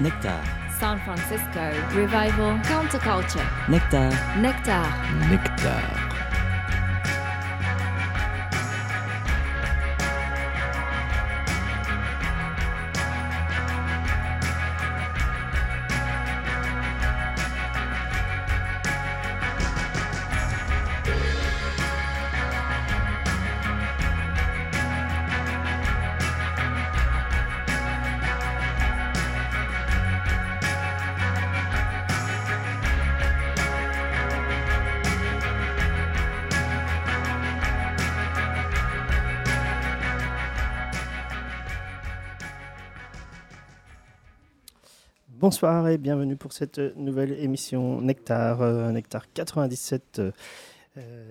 Nectar. San Francisco Revival Counterculture. Nectar. Nectar. Nectar. Bonsoir et bienvenue pour cette nouvelle émission Nectar, euh, Nectar 97. Euh,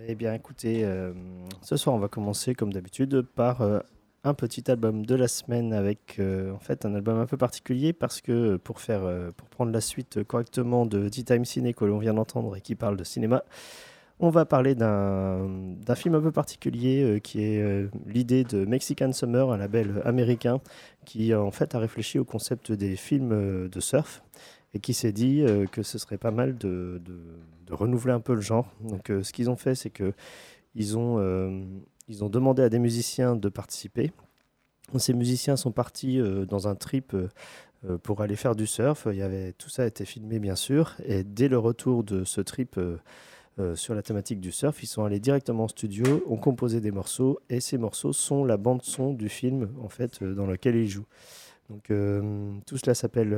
eh bien écoutez, euh, ce soir on va commencer comme d'habitude par un petit album de la semaine avec en fait un album un peu particulier parce que pour, faire, pour prendre la suite correctement de Tea Time Ciné que l'on vient d'entendre et qui parle de cinéma, on va parler d'un film un peu particulier euh, qui est euh, l'idée de Mexican Summer, un label américain qui en fait a réfléchi au concept des films euh, de surf et qui s'est dit que ce serait pas mal de, renouveler un peu le genre. Donc ce qu'ils ont fait, c'est que ils ont, demandé à des musiciens de participer. Ces musiciens sont partis dans un trip pour aller faire du surf. Tout ça a été filmé bien sûr. Et dès le retour de ce trip euh, sur la thématique du surf, ils sont allés directement en studio, ont composé des morceaux et ces morceaux sont la bande son du film en fait euh, dans lequel ils jouent. Donc euh, tout cela s'appelle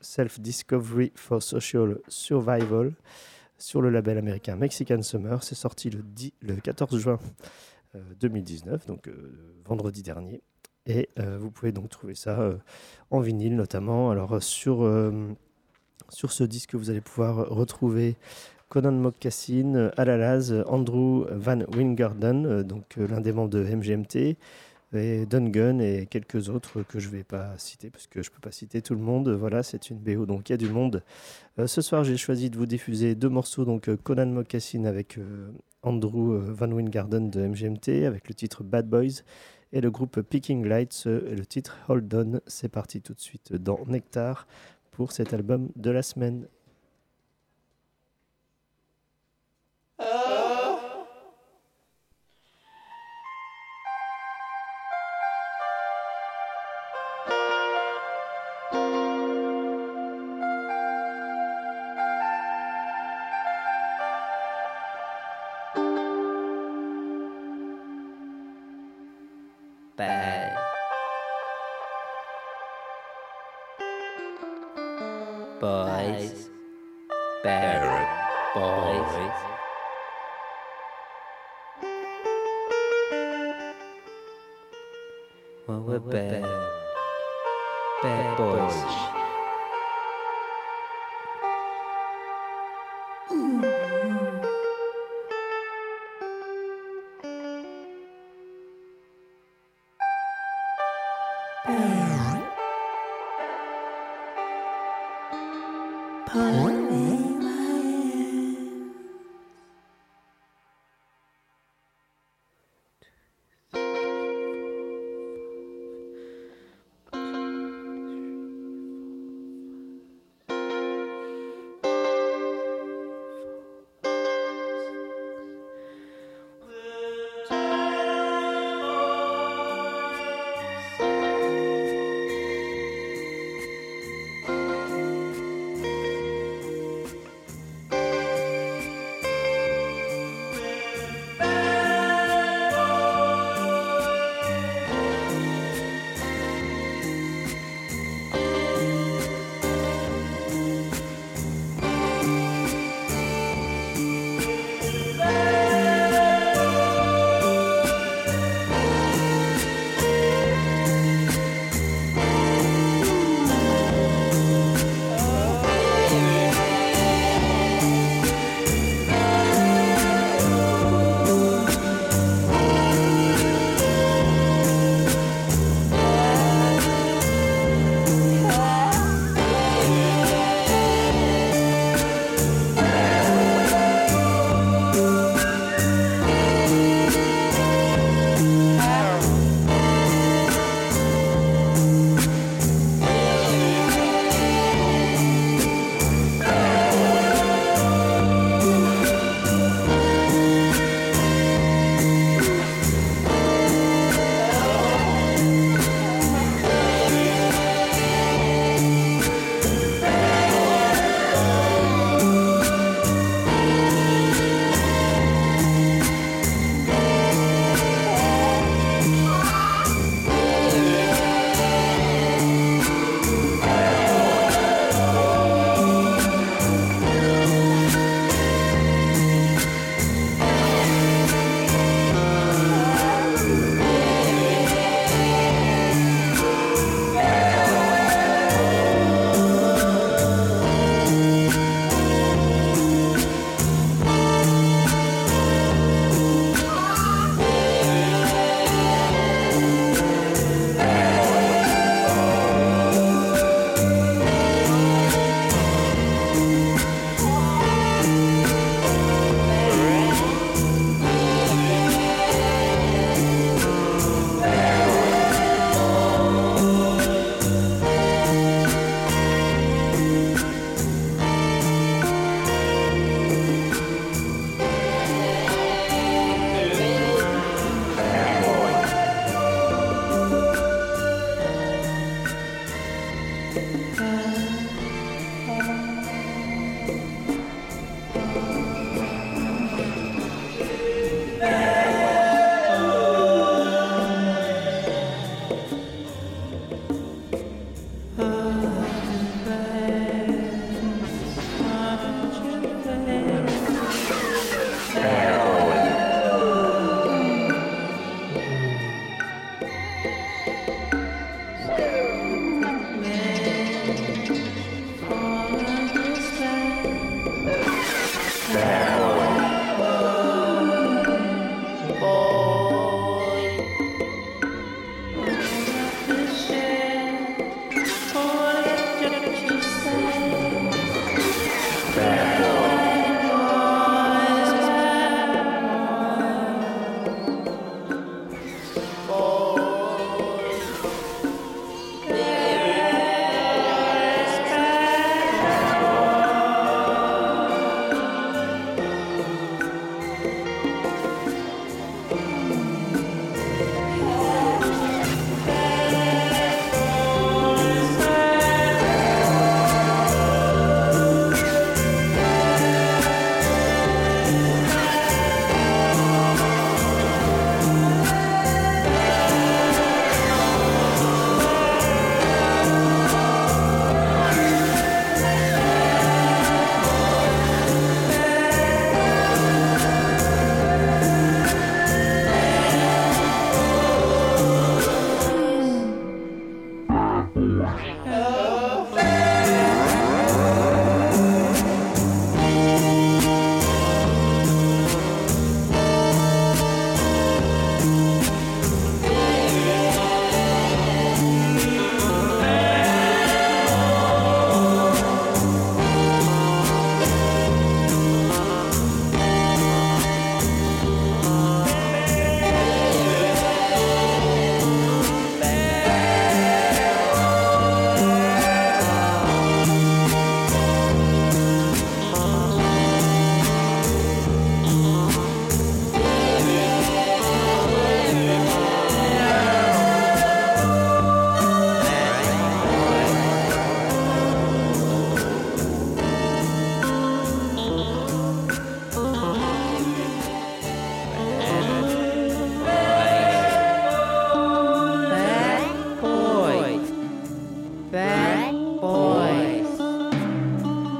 Self Discovery for Social Survival sur le label américain Mexican Summer. C'est sorti le, 10 le 14 juin euh, 2019, donc vendredi dernier. Et vous pouvez donc trouver ça en vinyle notamment. Alors sur, sur ce disque, vous allez pouvoir retrouver Conan Mocassin, euh, Alalaz, euh, Andrew Van Wingarden, euh, donc euh, l'un des membres de MGMT, et Dungun et quelques autres que je ne vais pas citer parce que je ne peux pas citer tout le monde. Voilà, c'est une BO, donc il y a du monde. Euh, ce soir, j'ai choisi de vous diffuser deux morceaux, donc euh, Conan Mocassin avec euh, Andrew euh, Van Wingarden de MGMT avec le titre Bad Boys et le groupe Picking Lights euh, le titre Hold On. C'est parti tout de suite dans Nectar pour cet album de la semaine.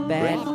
bad.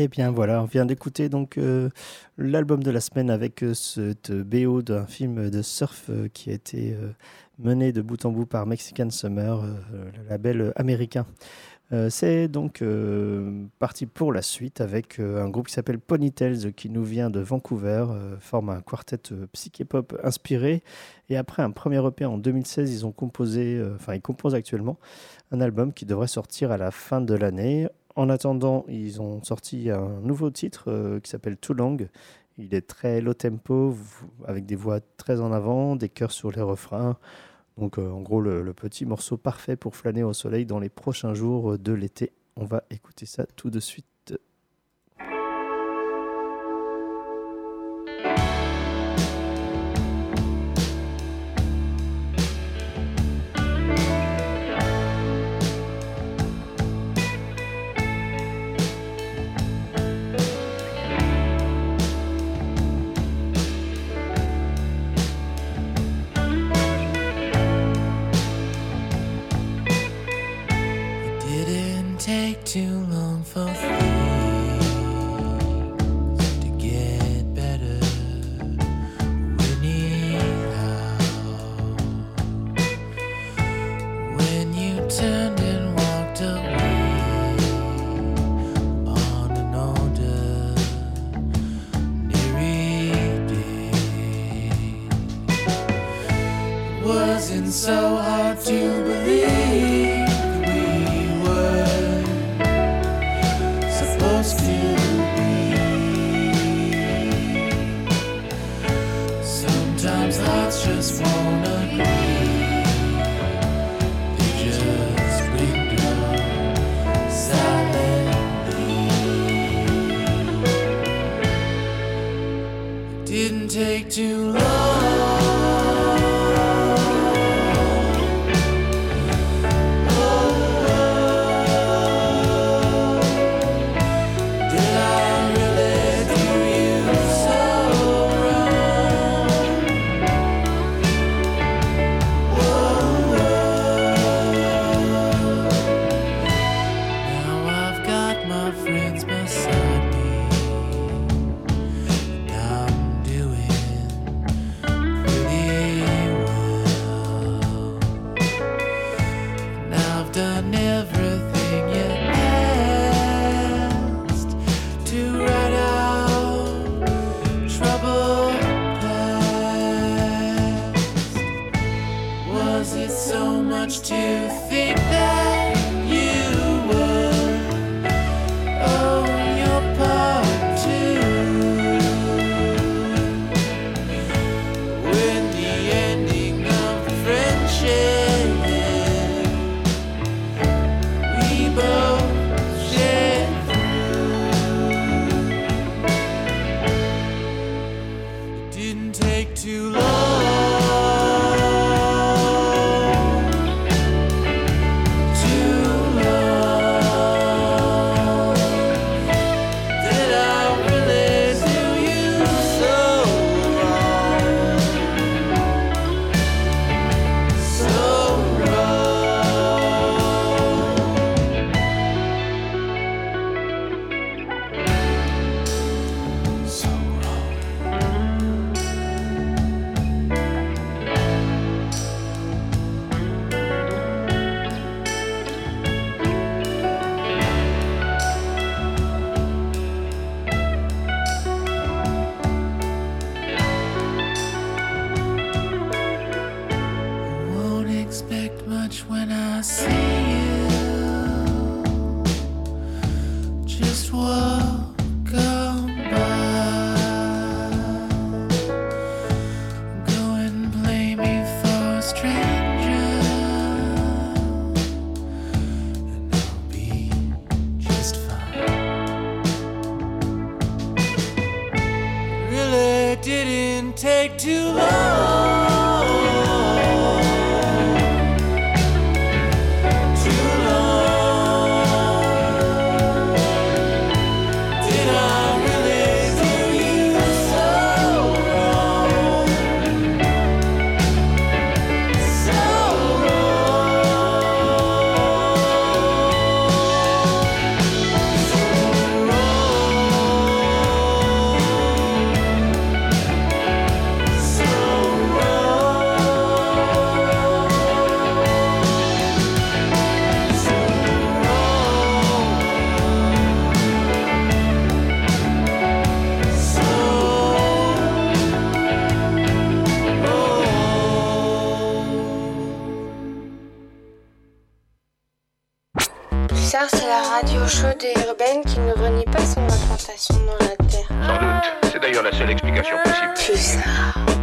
Eh bien voilà, on vient d'écouter donc euh, l'album de la semaine avec euh, cette BO d'un film de surf euh, qui a été euh, mené de bout en bout par Mexican Summer, le label américain. C'est donc parti pour la suite avec un groupe qui s'appelle Ponytails qui nous vient de Vancouver, forme un quartet psyché-pop inspiré. Et après un premier EP en 2016, ils ont composé, enfin ils composent actuellement un album qui devrait sortir à la fin de l'année. En attendant, ils ont sorti un nouveau titre euh, qui s'appelle Too Long. Il est très low tempo, avec des voix très en avant, des chœurs sur les refrains. Donc euh, en gros, le, le petit morceau parfait pour flâner au soleil dans les prochains jours de l'été. On va écouter ça tout de suite. So hard to believe Nectar, c'est la radio chaude et urbaine qui ne renie pas son implantation dans la Terre. Sans doute. C'est d'ailleurs la seule explication possible. Plus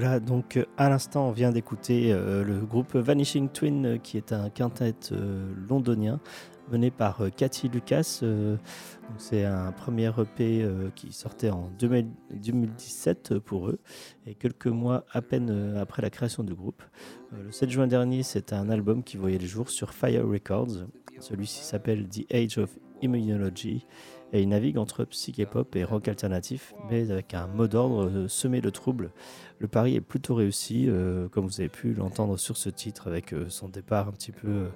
Voilà, donc euh, à l'instant, on vient d'écouter euh, le groupe Vanishing Twin, euh, qui est un quintet londonien mené par Cathy Lucas. c'est un premier EP qui sortait en 2000 2017 pour eux, et quelques mois à peine après la création du groupe. Le 7 juin dernier, c'est un album qui voyait le jour sur Fire Records. Celui-ci s'appelle The Age of Immunology. Et il navigue entre psyché-pop et rock alternatif, mais avec un mot d'ordre euh, semé de troubles. Le pari est plutôt réussi, euh, comme vous avez pu l'entendre sur ce titre, avec euh, son départ un petit peu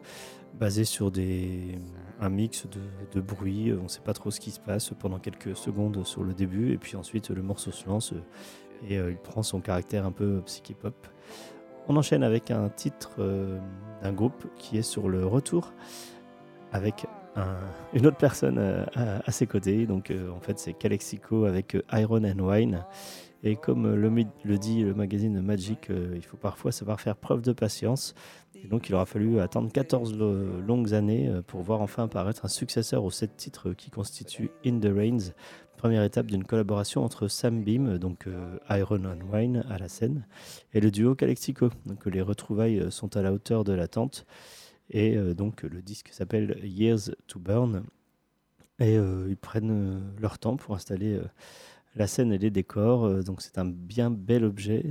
basé sur des, un mix de, de bruit. On ne sait pas trop ce qui se passe pendant quelques secondes sur le début, et puis ensuite le morceau se lance et il prend son caractère un peu psyché-pop. On enchaîne avec un titre d'un groupe qui est sur le retour avec un- une autre personne euh, à, ses côtés. Donc euh, en fait c'est Calexico avec euh, Iron and Wine. Et comme le, dit le magazine Magic, il faut parfois savoir faire preuve de patience. Et donc il aura fallu attendre 14 lo- longues années pour voir enfin apparaître un successeur aux 7 titres qui constituent In the Rains, première étape d'une collaboration entre Sam Beam, donc Iron and Wine à la scène, et le duo Calexico. Donc les retrouvailles sont à la hauteur de l'attente. Et euh, donc le disque s'appelle Years to Burn. Et euh, ils prennent euh, leur temps pour installer la scène et les décors. Donc c'est un bien bel objet.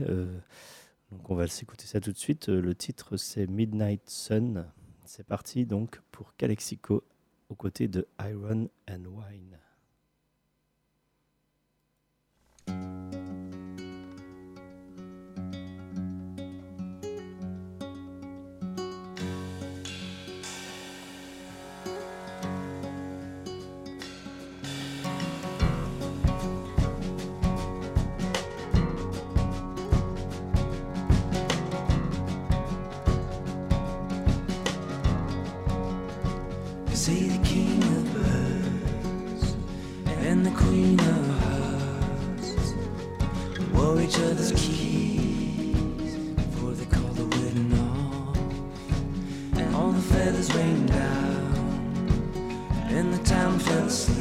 Donc on va s'écouter ça tout de suite. Le titre c'est Midnight Sun. C'est parti donc pour Calexico aux côtés de Iron and Wine. Rained down and the town fell asleep.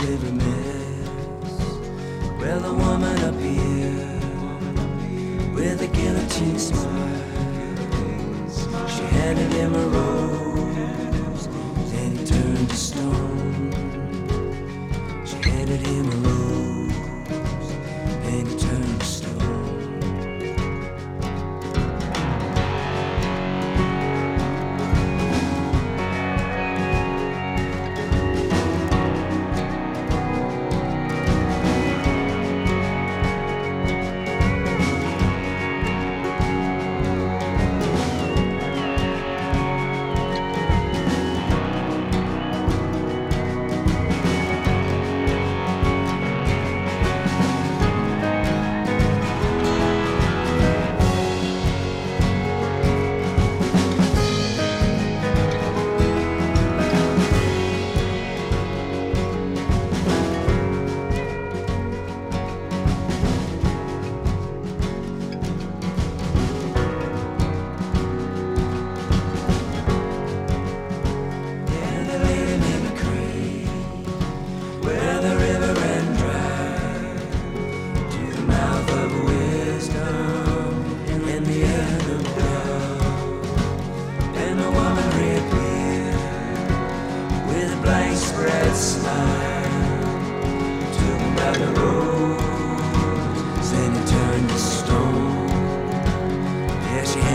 Of mess. Well, the woman up here with a guillotine smile.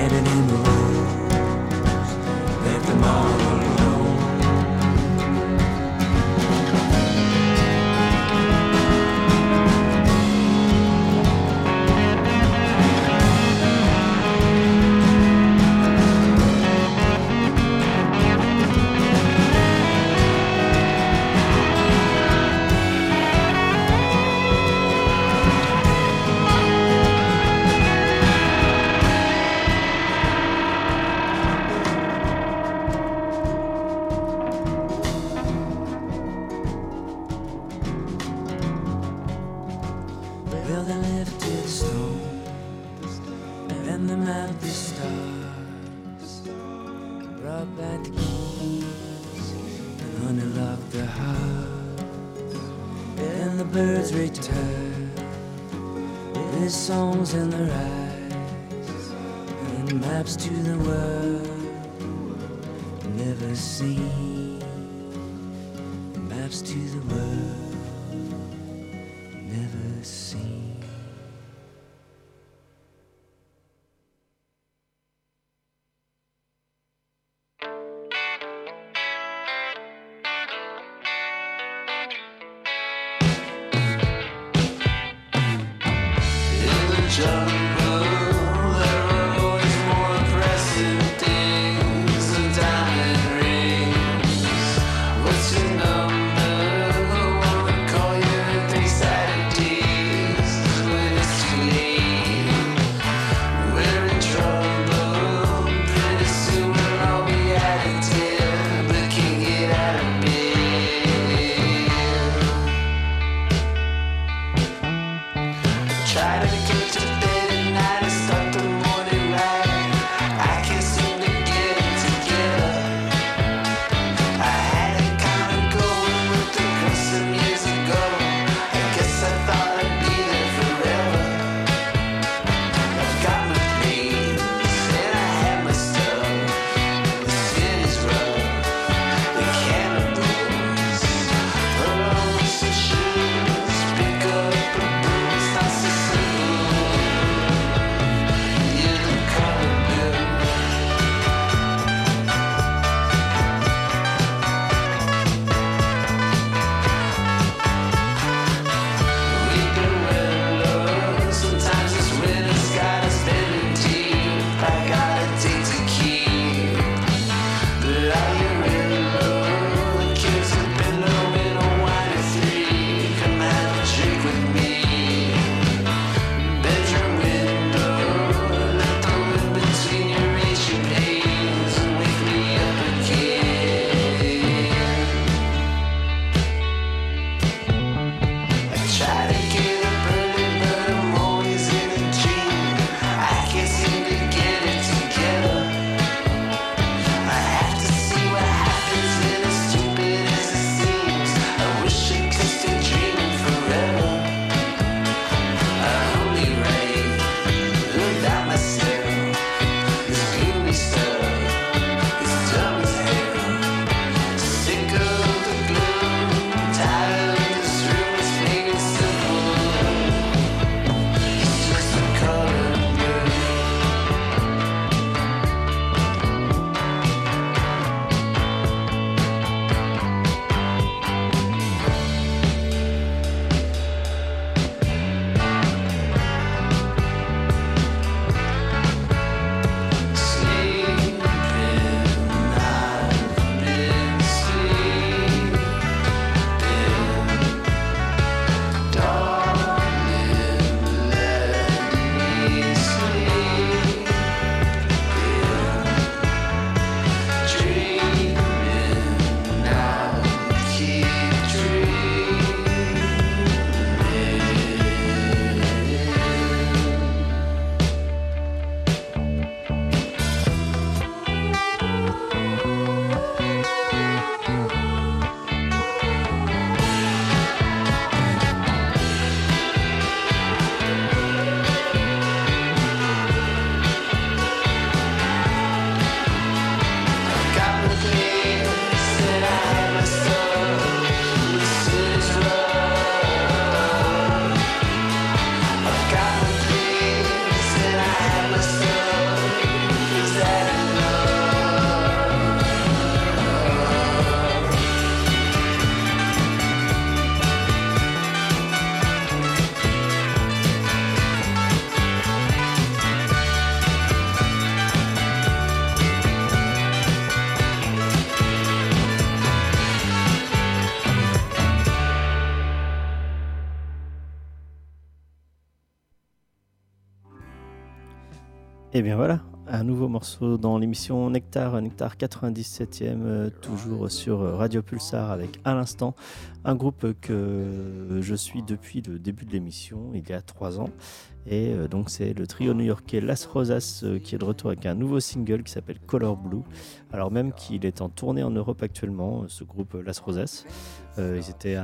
riding in the road that tomorrow American Et bien voilà, un nouveau morceau dans l'émission Nectar, Nectar 97e, euh, toujours sur Radio Pulsar avec à l'instant un groupe que je suis depuis le début de l'émission, il y a trois ans. Et euh, donc c'est le trio new-yorkais Las Rosas euh, qui est de retour avec un nouveau single qui s'appelle Color Blue. Alors même qu'il est en tournée en Europe actuellement, ce groupe Las Rosas. Ils étaient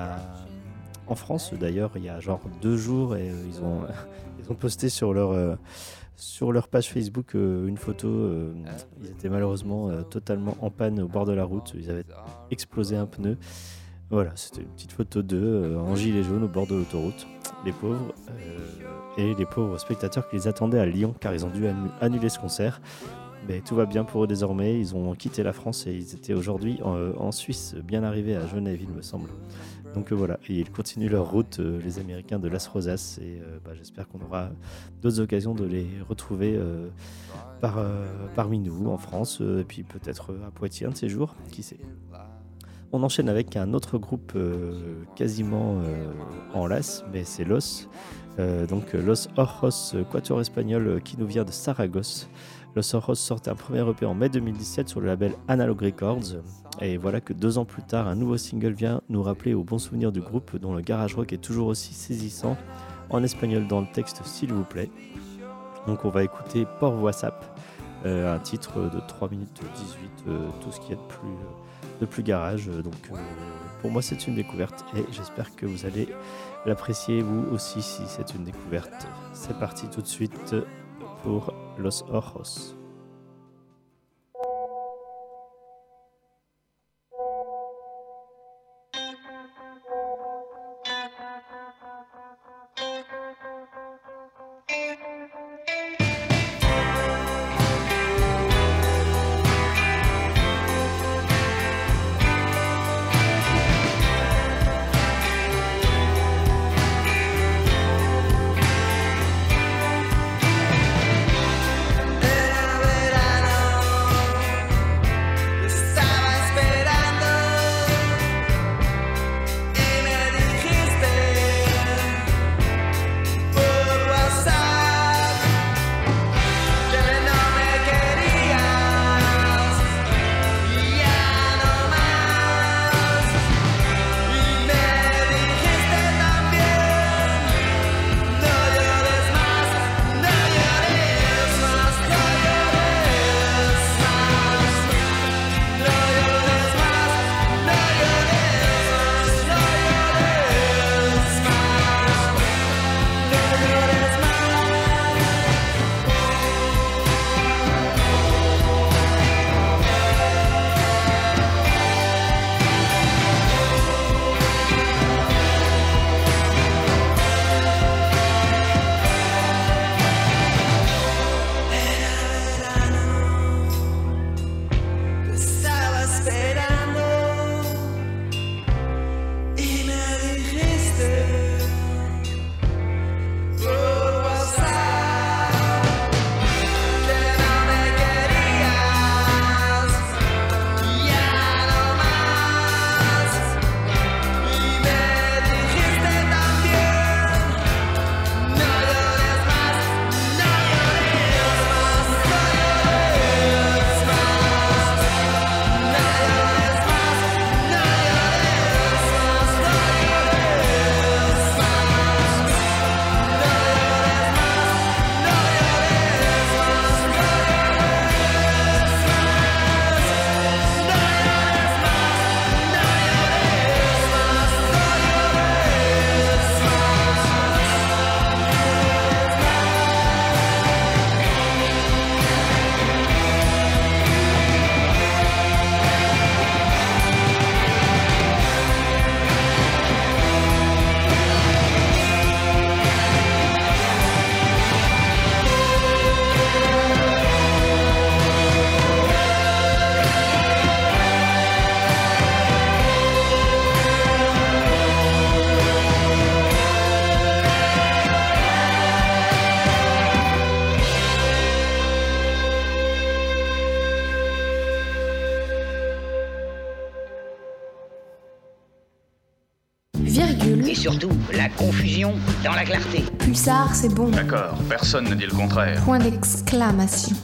en France d'ailleurs il y a genre deux jours et ils, ont, ils ont posté sur leur, sur leur page Facebook euh, une photo. euh, ils étaient malheureusement euh, totalement en panne au bord de la route. Ils avaient explosé un pneu. Voilà, c'était une petite photo d'eux en gilet jaune au bord de l'autoroute. Les pauvres. et les pauvres spectateurs qui les attendaient à Lyon car ils ont dû annu- annuler ce concert. Mais tout va bien pour eux désormais. Ils ont quitté la France et ils étaient aujourd'hui en Suisse, bien arrivés à Genève, il me semble. Donc euh, voilà, ils continuent leur route, euh, les Américains de Las Rosas. Et euh, bah, j'espère qu'on aura d'autres occasions de les retrouver par, parmi nous en France, et puis peut-être à Poitiers un de ces jours, qui sait? On enchaîne avec un autre groupe quasiment en las, mais c'est Los. Donc Los euh, quatuor espagnol qui nous vient de Saragosse. Los Ojos sortait un premier EP en mai 2017 sur le label Analog Records. Et voilà que deux ans plus tard, un nouveau single vient nous rappeler au bon souvenir du groupe dont le garage rock est toujours aussi saisissant, en espagnol dans le texte s'il vous plaît. Donc on va écouter Por WhatsApp, euh, un titre de 3 minutes 18, euh, tout ce qu'il y a de plus, de plus garage. Euh, Donc euh, pour moi c'est une découverte et j'espère que vous allez l'apprécier vous aussi si c'est une découverte. C'est parti tout de suite pour Los Ojos. Dans la clarté. Pulsar, c'est bon. D'accord, personne ne dit le contraire. Point d'exclamation.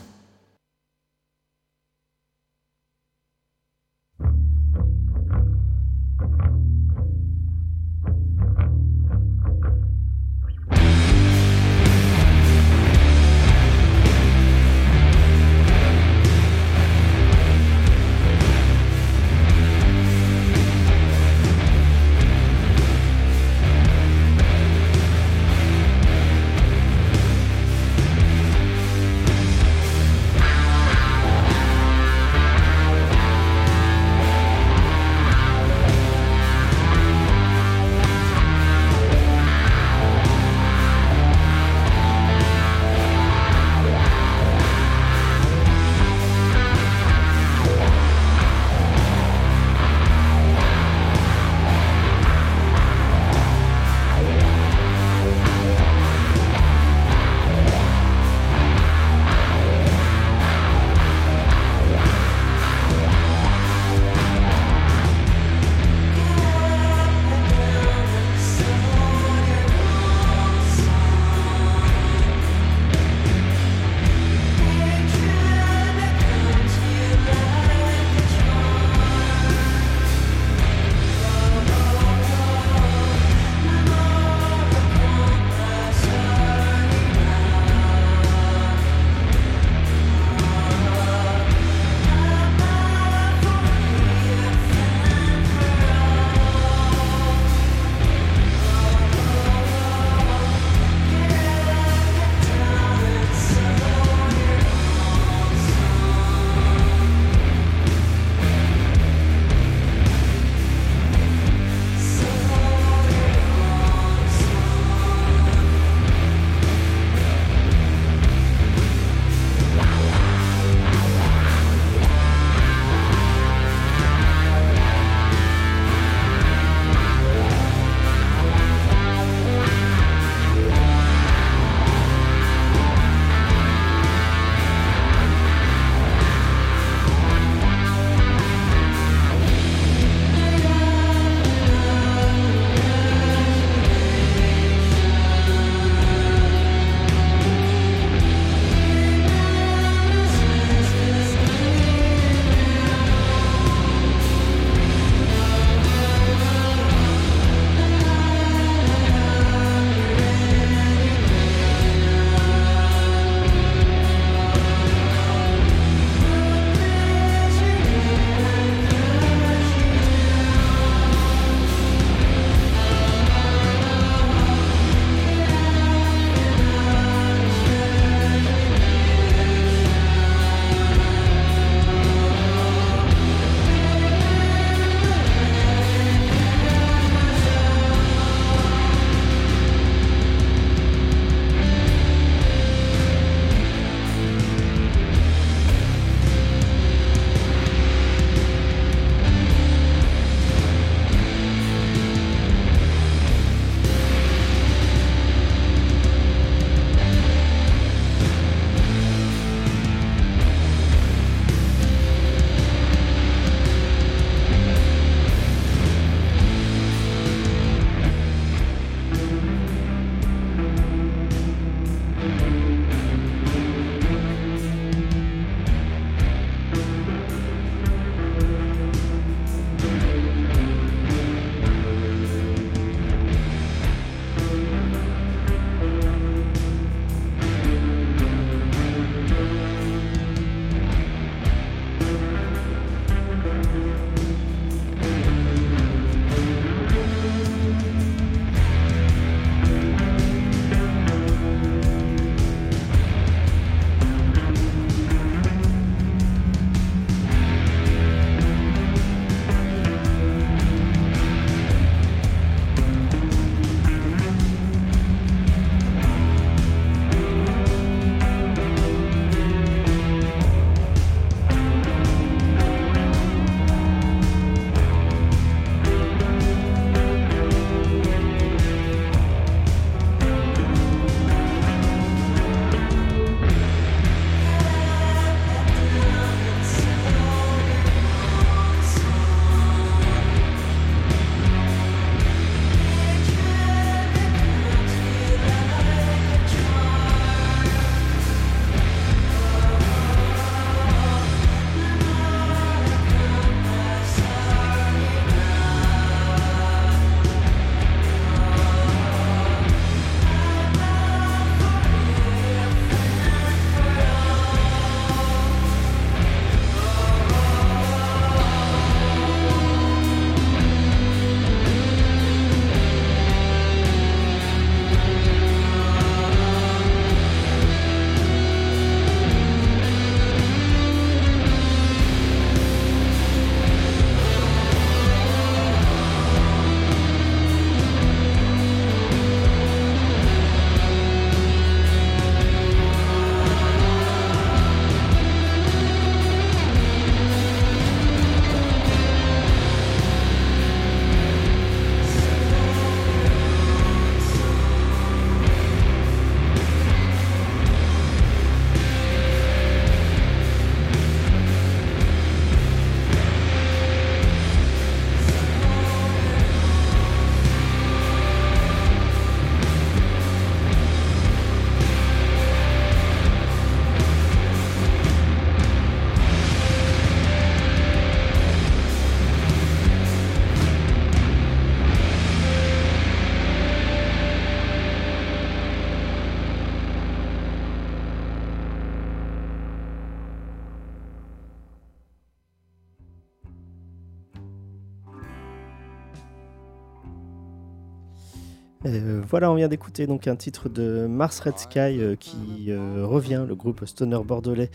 Voilà, on vient d'écouter donc un titre de Mars Red Sky euh, qui euh, revient. Le groupe Stoner bordelais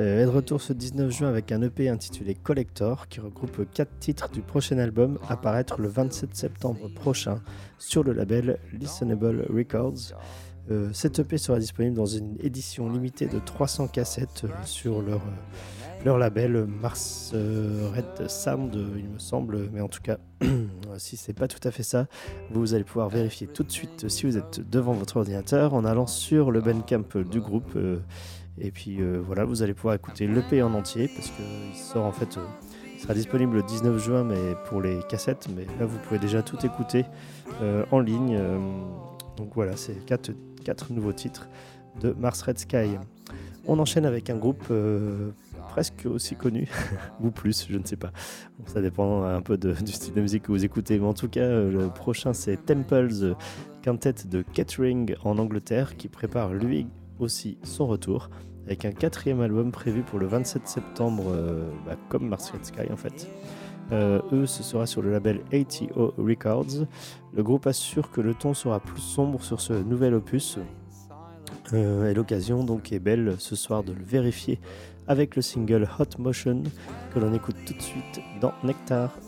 euh, est de retour ce 19 juin avec un EP intitulé Collector qui regroupe quatre titres du prochain album à paraître le 27 septembre prochain sur le label Listenable Records. Euh, cet EP sera disponible dans une édition limitée de 300 cassettes euh, sur leur, euh, leur label Mars Red Sound, il me semble, mais en tout cas, si c'est pas tout à fait ça, vous allez pouvoir vérifier tout de suite si vous êtes devant votre ordinateur en allant sur le Bandcamp du groupe. et puis voilà, vous allez pouvoir écouter l'EP en entier parce qu'il sort en fait. sera disponible le 19 juin mais pour les cassettes, mais là vous pouvez déjà tout écouter en ligne. donc voilà, c'est quatre, quatre nouveaux titres de Mars Red Sky. On enchaîne avec un groupe euh, presque aussi connu, ou plus, je ne sais pas. Ça dépend un peu du style de musique que vous écoutez, mais en tout cas, euh, le prochain c'est Temples, euh, quintet de Kettering en Angleterre, qui prépare lui aussi son retour, avec un quatrième album prévu pour le 27 septembre, euh, bah, comme Mars Red Sky en fait. Eux, ce sera sur le label ATO Records. Le groupe assure que le ton sera plus sombre sur ce nouvel opus. Euh, et l'occasion donc est belle ce soir de le vérifier avec le single Hot Motion que l'on écoute tout de suite dans Nectar.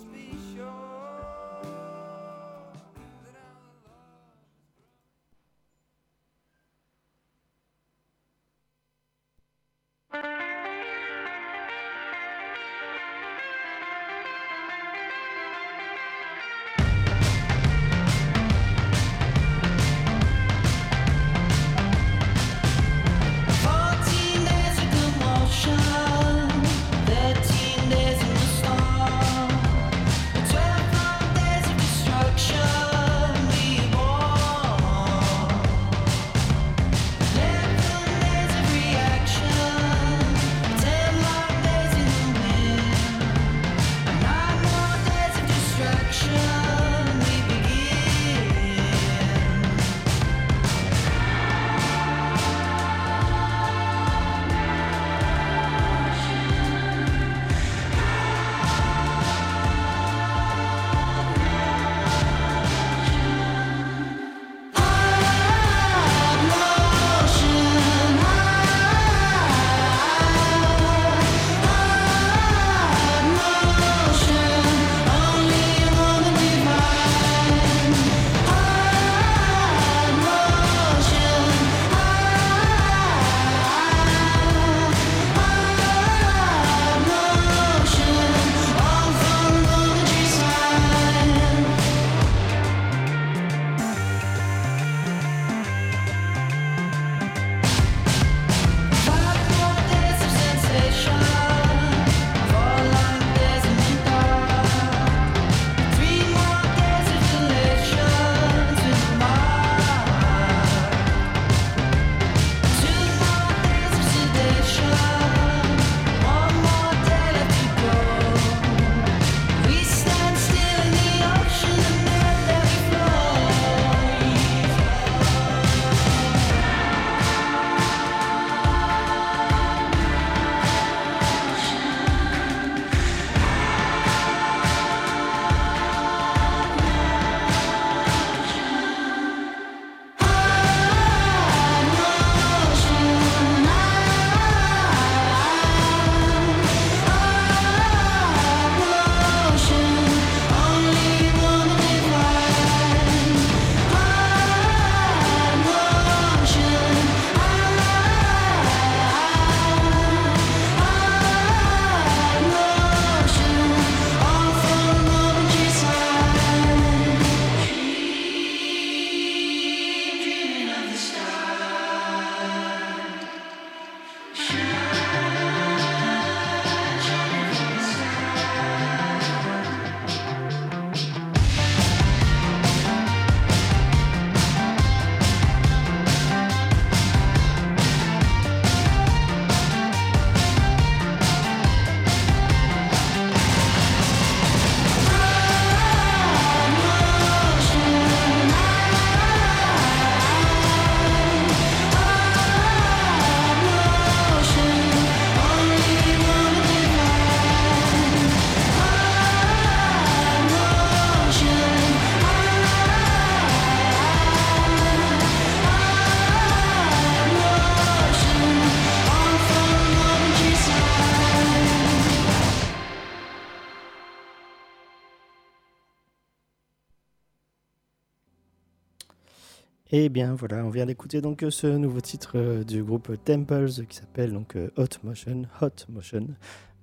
Et bien voilà, on vient d'écouter donc euh, ce nouveau titre euh, du groupe Temples qui s'appelle donc euh, Hot Motion, Hot Motion,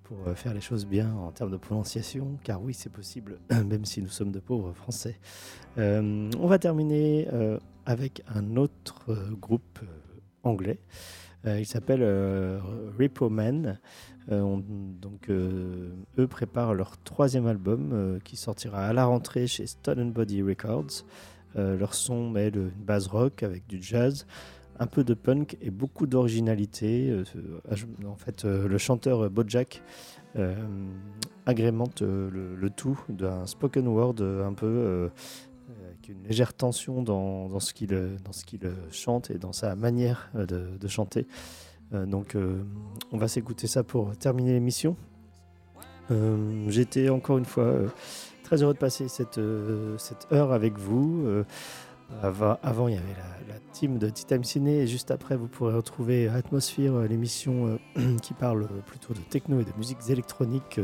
pour faire les choses bien en termes de prononciation, car oui c'est possible, même si nous sommes de pauvres Français. On va terminer avec un autre groupe anglais. Il s'appelle Repo Man. On- donc, eux préparent leur troisième album qui sortira à la rentrée chez Stone Body Records. Euh, leur son mêle une base rock avec du jazz, un peu de punk et beaucoup d'originalité. Euh, euh, en fait, le chanteur Bojack agrémente le, tout d'un spoken word un peu avec une légère tension dans, dans ce qu'il euh, chante et dans sa manière de, chanter. Donc, on va s'écouter ça pour terminer l'émission. J'étais encore une fois très heureux de passer cette, euh, heure avec vous. Euh, avant, il y avait la, team de Tea Time Ciné et juste après, vous pourrez retrouver Atmosphere, euh, l'émission qui parle plutôt de techno et de musiques électroniques.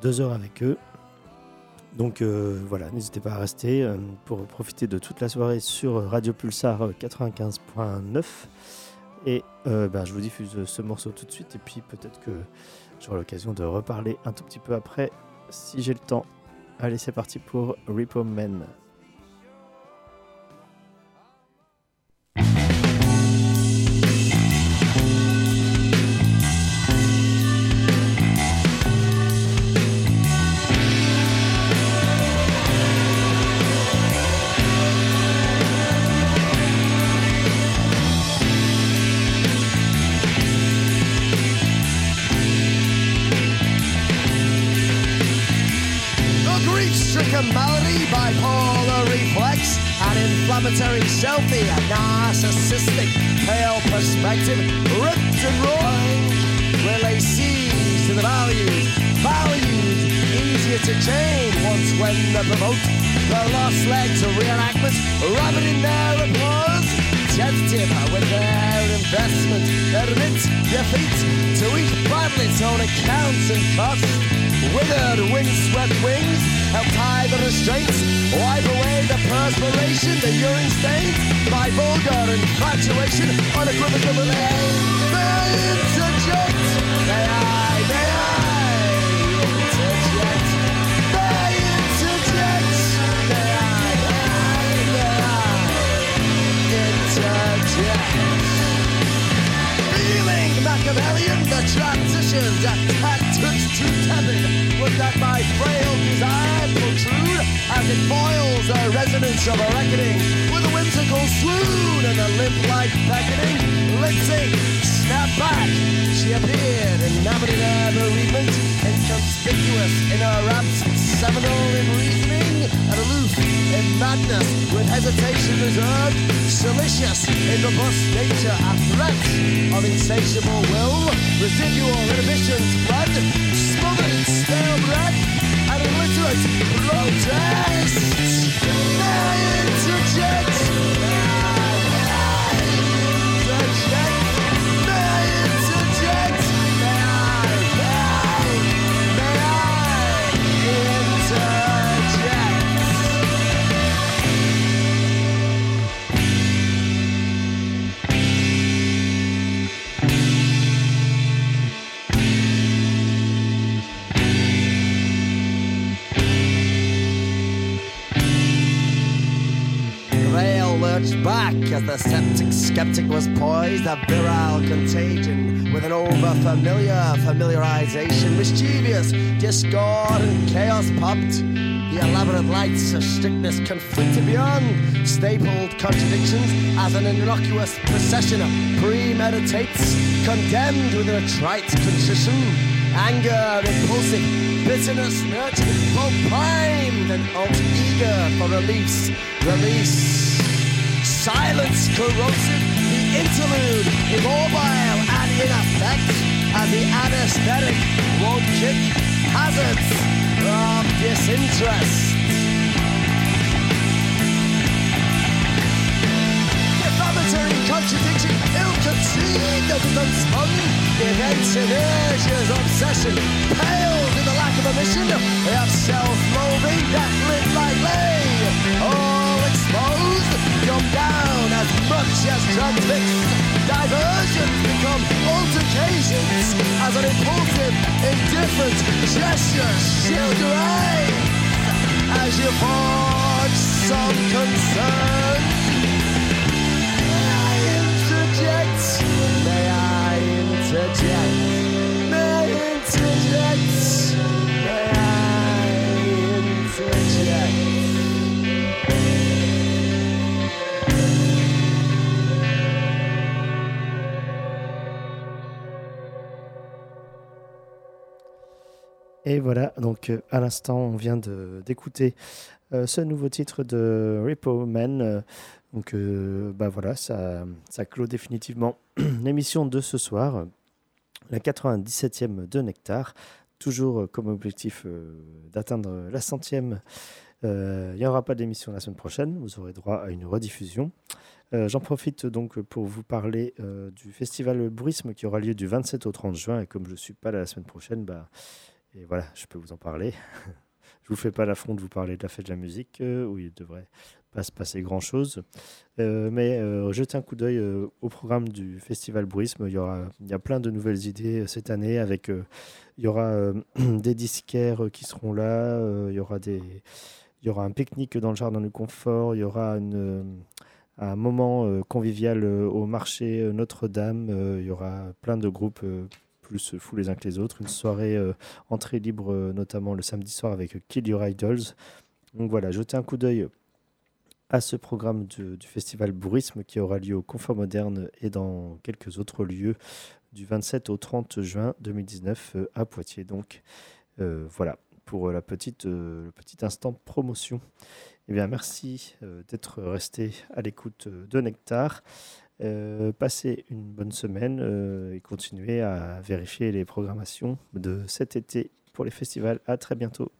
deux heures avec eux. Donc voilà, n'hésitez pas à rester pour profiter de toute la soirée sur Radio Pulsar euh, 95.9. Et ben, je vous diffuse ce morceau tout de suite et puis peut-être que j'aurai l'occasion de reparler un tout petit peu après si j'ai le temps. Allez, c'est parti pour Repo Man. Inflammatory selfie, a narcissistic, pale perspective, ripped and roaring, will lay siege to the values, values easier to change once when they're provoked. The lost legs of reenactment, rubbing in their applause, tempted with their investment, admit defeat to each battle its own accounts and cost. Withered, windswept wings help tie the restraints, wipe away the perspiration, the urine stains, by vulgar infatuation, unequivocally they interject. May I, may I interject? They interject. May I, may I, may I interject? Feeling Machiavellian, the transitions a touch too tepid. Would that my frail desire protrude as it boils the resonance of a reckoning with a whimsical swoon and a limp-like beckoning? Lindsay, snap back. She appeared, in her bereavement, inconspicuous in her absence, seminal in reasoning, and aloof in madness, with hesitation reserved, silicious in robust nature, a threat of insatiable will, residual inhibitions flood, smothered in stale breath, and illiterate protest. I interject? Septic skeptic was poised, a virile contagion with an over-familiar familiarization, mischievous discord and chaos popped. The elaborate lights of strictness conflicted beyond stapled contradictions as an innocuous procession premeditates, condemned with a trite contrition. Anger, impulsive, bitterness, nurtured, both primed and alt eager for release, release. Silence corrosive, the interlude immobile and in effect, and the anesthetic won't kick hazards of disinterest. Defamatory contradiction, ill-conceived and unspun. Events inertia's obsession, paled in the lack of a mission of self-loathing that lit like lay. such as drug fix. Diversions become altercations as an impulsive, indifferent gesture shields as you forge some concern. May I interject? May I interject? Et voilà, donc euh, à l'instant, on vient d'écouter euh, ce nouveau titre de Repo Man. Euh, donc bah voilà, ça, clôt définitivement l'émission de ce soir, la 97e de Nectar. Toujours comme objectif d'atteindre la centième. Il n'y aura pas d'émission la semaine prochaine, vous aurez droit à une rediffusion. J'en profite donc pour vous parler du festival Bruisme qui aura lieu du 27 au 30 juin. Et comme je ne suis pas là la semaine prochaine, bah, et voilà, je peux vous en parler. je vous fais pas l'affront de vous parler de la fête de la musique, euh, où il devrait pas se passer grand-chose. Euh, mais euh, jetez un coup d'œil euh, au programme du festival Bruisme. Il y, aura, il y a plein de nouvelles idées cette année. Avec, il y aura des disquaires qui seront là. il, y aura des, il y aura un pique-nique dans le jardin du confort. Il y aura un moment convivial au marché Notre-Dame. Il y aura plein de groupes plus fous les uns que les autres. Une soirée euh, entrée libre, euh, notamment le samedi soir avec euh, Kill Your Idols. Donc voilà, jetez un coup d'œil à ce programme du, festival Bourisme qui aura lieu au Confort Moderne et dans quelques autres lieux du 27 au 30 juin 2019 euh, à Poitiers. Donc euh, voilà pour euh, la petite, euh, le petit instant promotion. Eh bien, merci euh, d'être resté à l'écoute euh, de Nectar. Euh, passez une bonne semaine euh, et continuez à vérifier les programmations de cet été pour les festivals. À très bientôt.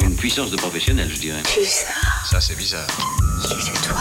Une puissance de professionnel, je dirais. Plus ça, Ça, c'est bizarre. c'est toi